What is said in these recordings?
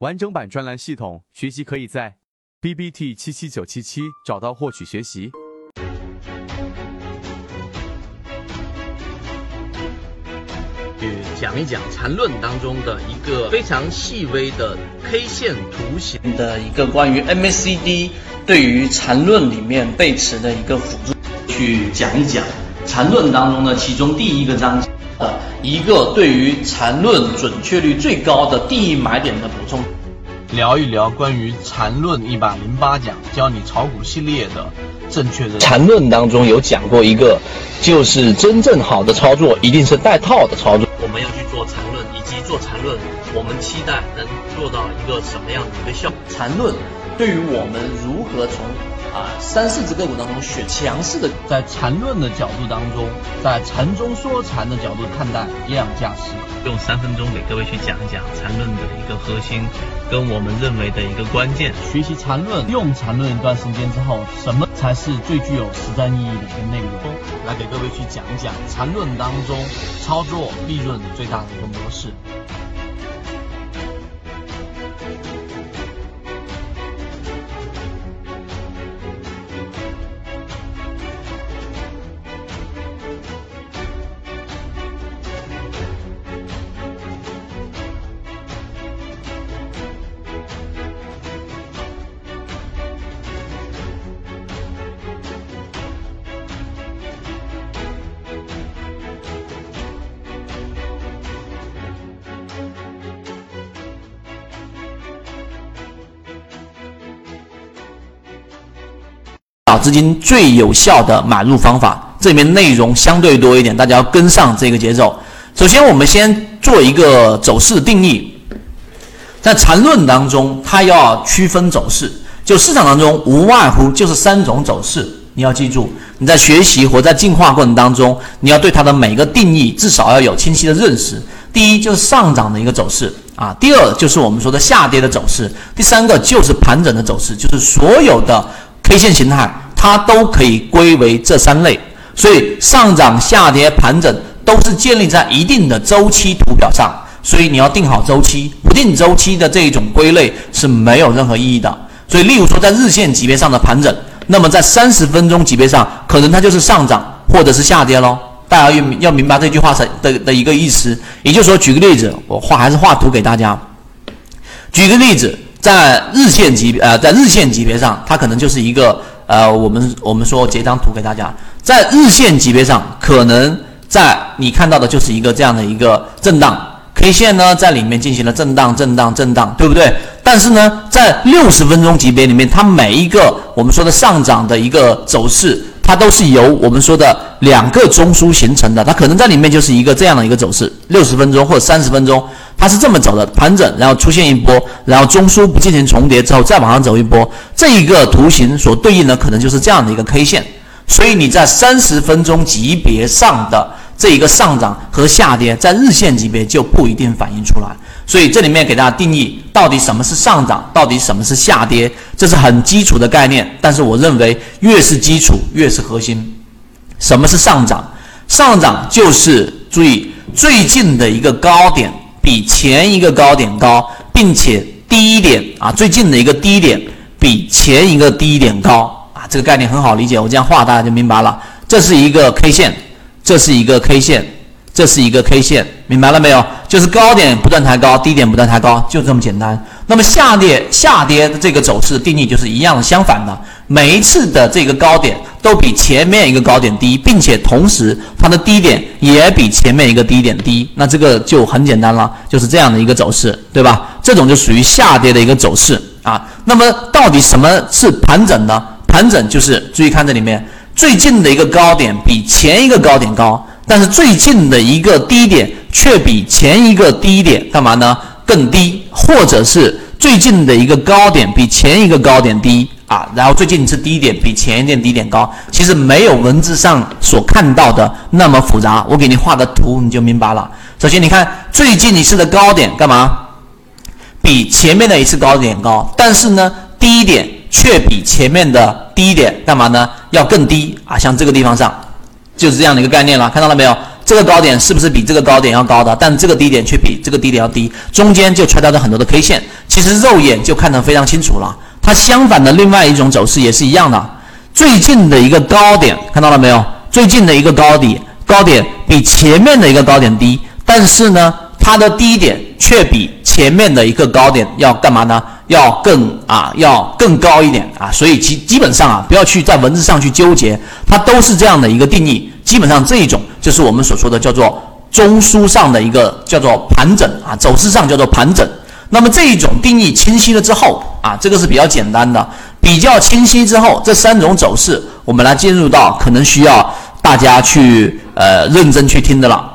完整版专栏系统学习可以在 B B T 七七九七七找到获取学习。去讲一讲缠论当中的一个非常细微的 K 线图形的一个关于 MACD 对于缠论里面背驰的一个辅助，去讲一讲缠论当中的其中第一个章节。的一个对于缠论准确率最高的第一买点的补充，聊一聊关于缠论一百零八讲教你炒股系列的正确的缠论当中有讲过一个，就是真正好的操作一定是带套的操作。我们要去做缠论，以及做缠论，我们期待能做到一个什么样的一个效果？缠论对于我们如何从啊，三四只个股当中选强势的，在缠论的角度当中，在缠中说禅的角度看待量价时，用三分钟给各位去讲一讲缠论的一个核心，跟我们认为的一个关键。学习缠论，用缠论一段时间之后，什么才是最具有实战意义的一个内容？来给各位去讲一讲缠论当中操作利润最大的一个模式。资金最有效的买入方法，这里面内容相对多一点，大家要跟上这个节奏。首先，我们先做一个走势定义。在缠论当中，它要区分走势，就市场当中无外乎就是三种走势，你要记住。你在学习或在进化过程当中，你要对它的每个定义至少要有清晰的认识。第一就是上涨的一个走势啊，第二就是我们说的下跌的走势，第三个就是盘整的走势，就是所有的。K 线形态，它都可以归为这三类，所以上涨、下跌、盘整都是建立在一定的周期图表上，所以你要定好周期，不定周期的这一种归类是没有任何意义的。所以，例如说在日线级别上的盘整，那么在三十分钟级别上，可能它就是上涨或者是下跌喽。大家要要明白这句话的的一个意思，也就是说，举个例子，我画还是画图给大家，举个例子。在日线级别，呃，在日线级别上，它可能就是一个，呃，我们我们说截张图给大家，在日线级别上，可能在你看到的就是一个这样的一个震荡 K 线呢，在里面进行了震荡、震荡、震荡，对不对？但是呢，在六十分钟级别里面，它每一个我们说的上涨的一个走势。它都是由我们说的两个中枢形成的，它可能在里面就是一个这样的一个走势，六十分钟或者三十分钟，它是这么走的，盘整，然后出现一波，然后中枢不进行重叠之后再往上走一波，这一个图形所对应的可能就是这样的一个 K 线，所以你在三十分钟级别上的这一个上涨和下跌，在日线级别就不一定反映出来。所以这里面给大家定义，到底什么是上涨，到底什么是下跌，这是很基础的概念。但是我认为越是基础越是核心。什么是上涨？上涨就是注意最近的一个高点比前一个高点高，并且低点啊最近的一个低点比前一个低点高啊，这个概念很好理解，我这样画大家就明白了。这是一个 K 线，这是一个 K 线。这是一个 K 线，明白了没有？就是高点不断抬高，低点不断抬高，就这么简单。那么下跌下跌的这个走势定义就是一样相反的，每一次的这个高点都比前面一个高点低，并且同时它的低点也比前面一个低点低，那这个就很简单了，就是这样的一个走势，对吧？这种就属于下跌的一个走势啊。那么到底什么是盘整呢？盘整就是注意看这里面最近的一个高点比前一个高点高。但是最近的一个低点却比前一个低点干嘛呢？更低，或者是最近的一个高点比前一个高点低啊，然后最近一次低点比前一点低点高，其实没有文字上所看到的那么复杂。我给你画的图你就明白了。首先你看最近一次的高点干嘛？比前面的一次高点高，但是呢低点却比前面的低点干嘛呢？要更低啊，像这个地方上。就是这样的一个概念了，看到了没有？这个高点是不是比这个高点要高的？但这个低点却比这个低点要低，中间就穿插着很多的 K 线。其实肉眼就看得非常清楚了。它相反的另外一种走势也是一样的，最近的一个高点看到了没有？最近的一个高底高点比前面的一个高点低，但是呢，它的低点却比前面的一个高点要干嘛呢？要更啊，要更高一点啊。所以基基本上啊，不要去在文字上去纠结，它都是这样的一个定义。基本上这一种就是我们所说的叫做中枢上的一个叫做盘整啊，走势上叫做盘整。那么这一种定义清晰了之后啊，这个是比较简单的，比较清晰之后，这三种走势我们来进入到可能需要大家去呃认真去听的了，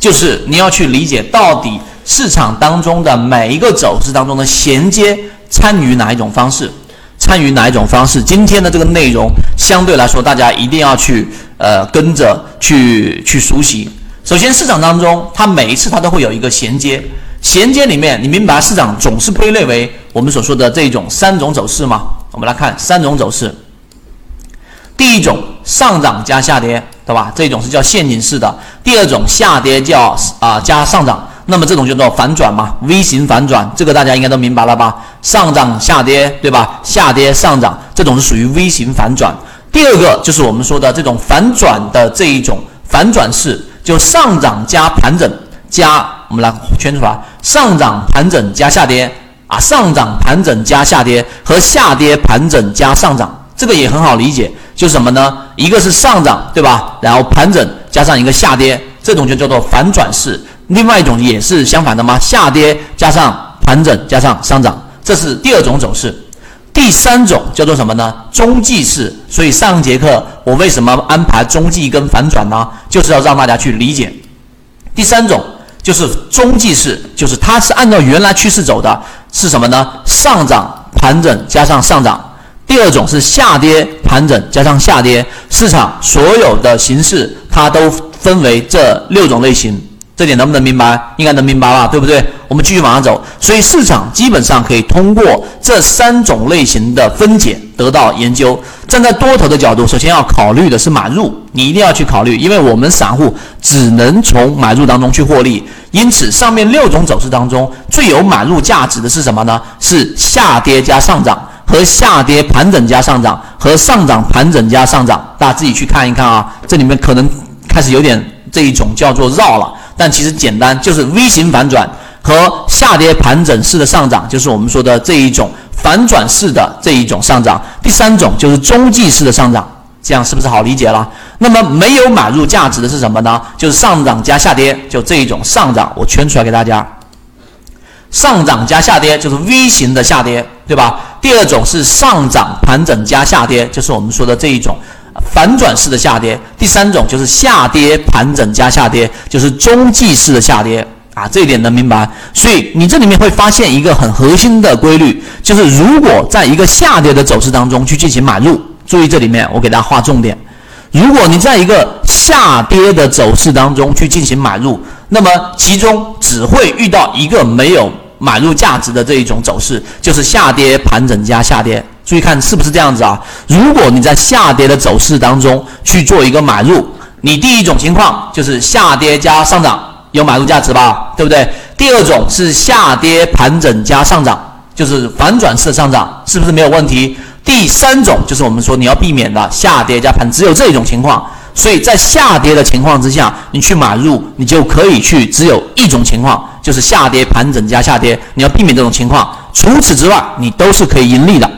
就是你要去理解到底市场当中的每一个走势当中的衔接参与哪一种方式，参与哪一种方式。今天的这个内容相对来说，大家一定要去呃跟着去去熟悉。首先，市场当中它每一次它都会有一个衔接。衔接里面，你明白市场总是归类为我们所说的这种三种走势吗？我们来看三种走势。第一种上涨加下跌，对吧？这种是叫陷阱式的。第二种下跌叫啊加上涨，那么这种叫做反转嘛，V 型反转，这个大家应该都明白了吧？上涨下跌，对吧？下跌上涨，这种是属于 V 型反转。第二个就是我们说的这种反转的这一种反转式，就上涨加盘整加。我们来圈出来，上涨盘整加下跌啊，上涨盘整加下跌和下跌盘整加上涨，这个也很好理解，就是什么呢？一个是上涨，对吧？然后盘整加上一个下跌，这种就叫做反转式。另外一种也是相反的吗？下跌加上盘整加上上涨，这是第二种走势。第三种叫做什么呢？中继式。所以上节课我为什么安排中继跟反转呢？就是要让大家去理解第三种。就是中继式，就是它是按照原来趋势走的，是什么呢？上涨盘整加上上涨。第二种是下跌盘整加上下跌。市场所有的形式，它都分为这六种类型。这点能不能明白？应该能明白吧，对不对？我们继续往上走。所以市场基本上可以通过这三种类型的分解得到研究。站在多头的角度，首先要考虑的是买入，你一定要去考虑，因为我们散户只能从买入当中去获利。因此，上面六种走势当中最有买入价值的是什么呢？是下跌加上涨和下跌盘整加上涨和上涨盘整加上涨。大家自己去看一看啊，这里面可能开始有点这一种叫做绕了。但其实简单，就是 V 型反转和下跌盘整式的上涨，就是我们说的这一种反转式的这一种上涨。第三种就是中继式的上涨，这样是不是好理解了？那么没有买入价值的是什么呢？就是上涨加下跌，就这一种上涨，我圈出来给大家。上涨加下跌就是 V 型的下跌，对吧？第二种是上涨盘整加下跌，就是我们说的这一种。反转式的下跌，第三种就是下跌盘整加下跌，就是中继式的下跌啊，这一点能明白？所以你这里面会发现一个很核心的规律，就是如果在一个下跌的走势当中去进行买入，注意这里面我给大家划重点，如果你在一个下跌的走势当中去进行买入，那么其中只会遇到一个没有买入价值的这一种走势，就是下跌盘整加下跌。注意看是不是这样子啊？如果你在下跌的走势当中去做一个买入，你第一种情况就是下跌加上涨有买入价值吧，对不对？第二种是下跌盘整加上涨，就是反转式的上涨，是不是没有问题？第三种就是我们说你要避免的下跌加盘，只有这种情况。所以在下跌的情况之下，你去买入，你就可以去只有一种情况，就是下跌盘整加下跌，你要避免这种情况。除此之外，你都是可以盈利的。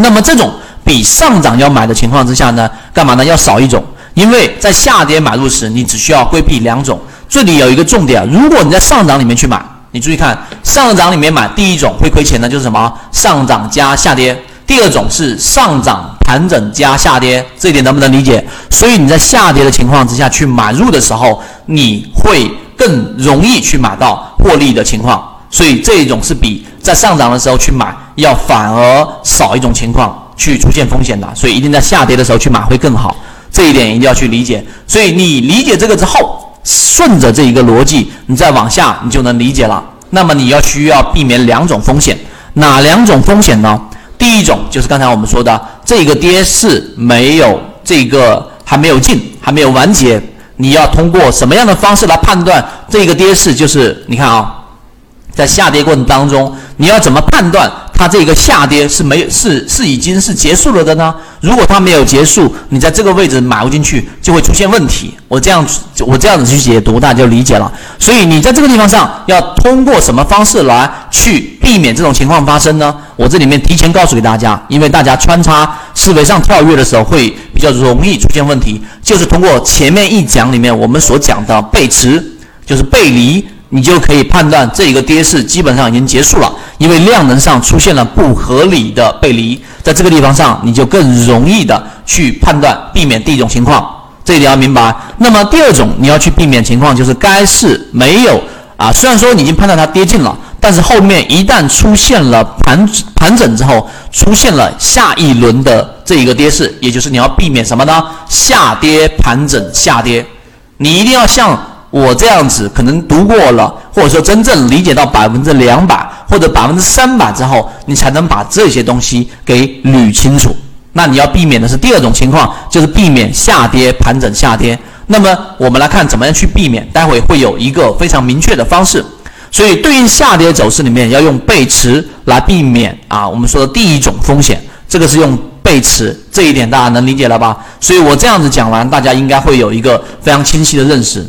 那么这种比上涨要买的情况之下呢，干嘛呢？要少一种，因为在下跌买入时，你只需要规避两种。这里有一个重点啊，如果你在上涨里面去买，你注意看，上涨里面买，第一种会亏钱的，就是什么？上涨加下跌。第二种是上涨盘整加下跌，这一点能不能理解？所以你在下跌的情况之下去买入的时候，你会更容易去买到获利的情况。所以这一种是比在上涨的时候去买。要反而少一种情况去出现风险的，所以一定在下跌的时候去买会更好，这一点一定要去理解。所以你理解这个之后，顺着这一个逻辑，你再往下你就能理解了。那么你要需要避免两种风险，哪两种风险呢？第一种就是刚才我们说的，这个跌势没有这个还没有进，还没有完结，你要通过什么样的方式来判断这个跌势？就是你看啊。在下跌过程当中，你要怎么判断它这个下跌是没是是已经是结束了的呢？如果它没有结束，你在这个位置买入进去就会出现问题。我这样我这样子去解读，大家就理解了。所以你在这个地方上要通过什么方式来去避免这种情况发生呢？我这里面提前告诉给大家，因为大家穿插思维上跳跃的时候会比较容易出现问题，就是通过前面一讲里面我们所讲的背驰，就是背离。你就可以判断这一个跌势基本上已经结束了，因为量能上出现了不合理的背离，在这个地方上你就更容易的去判断避免第一种情况，这一点要明白。那么第二种你要去避免情况就是该市没有啊，虽然说你已经判断它跌进了，但是后面一旦出现了盘盘整之后，出现了下一轮的这一个跌势，也就是你要避免什么呢？下跌盘整下跌，你一定要像。我这样子可能读过了，或者说真正理解到百分之两百或者百分之三百之后，你才能把这些东西给捋清楚。那你要避免的是第二种情况，就是避免下跌盘整下跌。那么我们来看怎么样去避免，待会会有一个非常明确的方式。所以对应下跌走势里面要用背驰来避免啊，我们说的第一种风险，这个是用背驰，这一点大家能理解了吧？所以我这样子讲完，大家应该会有一个非常清晰的认识。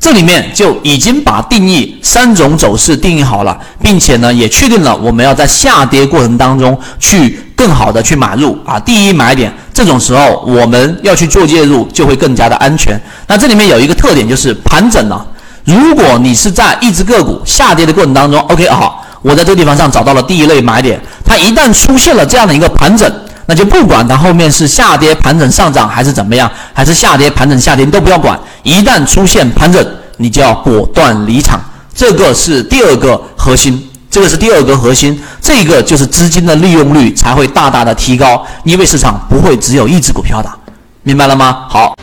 这里面就已经把定义三种走势定义好了，并且呢也确定了我们要在下跌过程当中去更好的去买入啊，第一买点，这种时候我们要去做介入就会更加的安全。那这里面有一个特点就是盘整了，如果你是在一只个股下跌的过程当中，OK 好，我在这个地方上找到了第一类买点，它一旦出现了这样的一个盘整。那就不管它后面是下跌盘整上涨还是怎么样，还是下跌盘整下跌，你都不要管。一旦出现盘整，你就要果断离场。这个是第二个核心，这个是第二个核心，这个就是资金的利用率才会大大的提高，因为市场不会只有一只股票的，明白了吗？好。